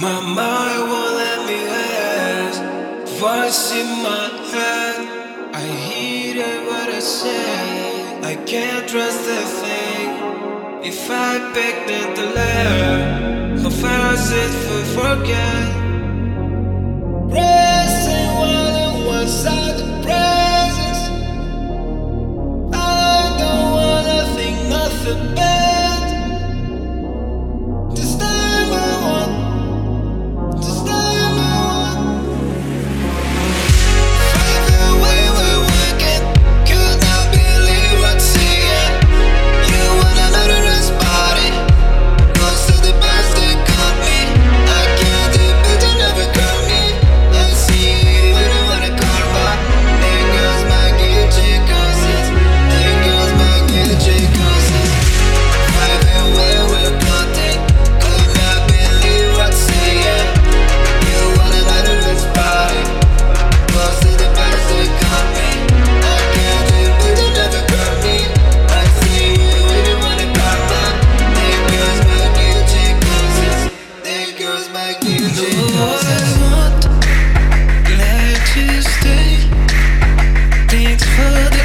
My mind won't let me rest. Voice in my head. I hear it, what I say. I can't trust a thing. If I pick the left, how fast it for forget. for the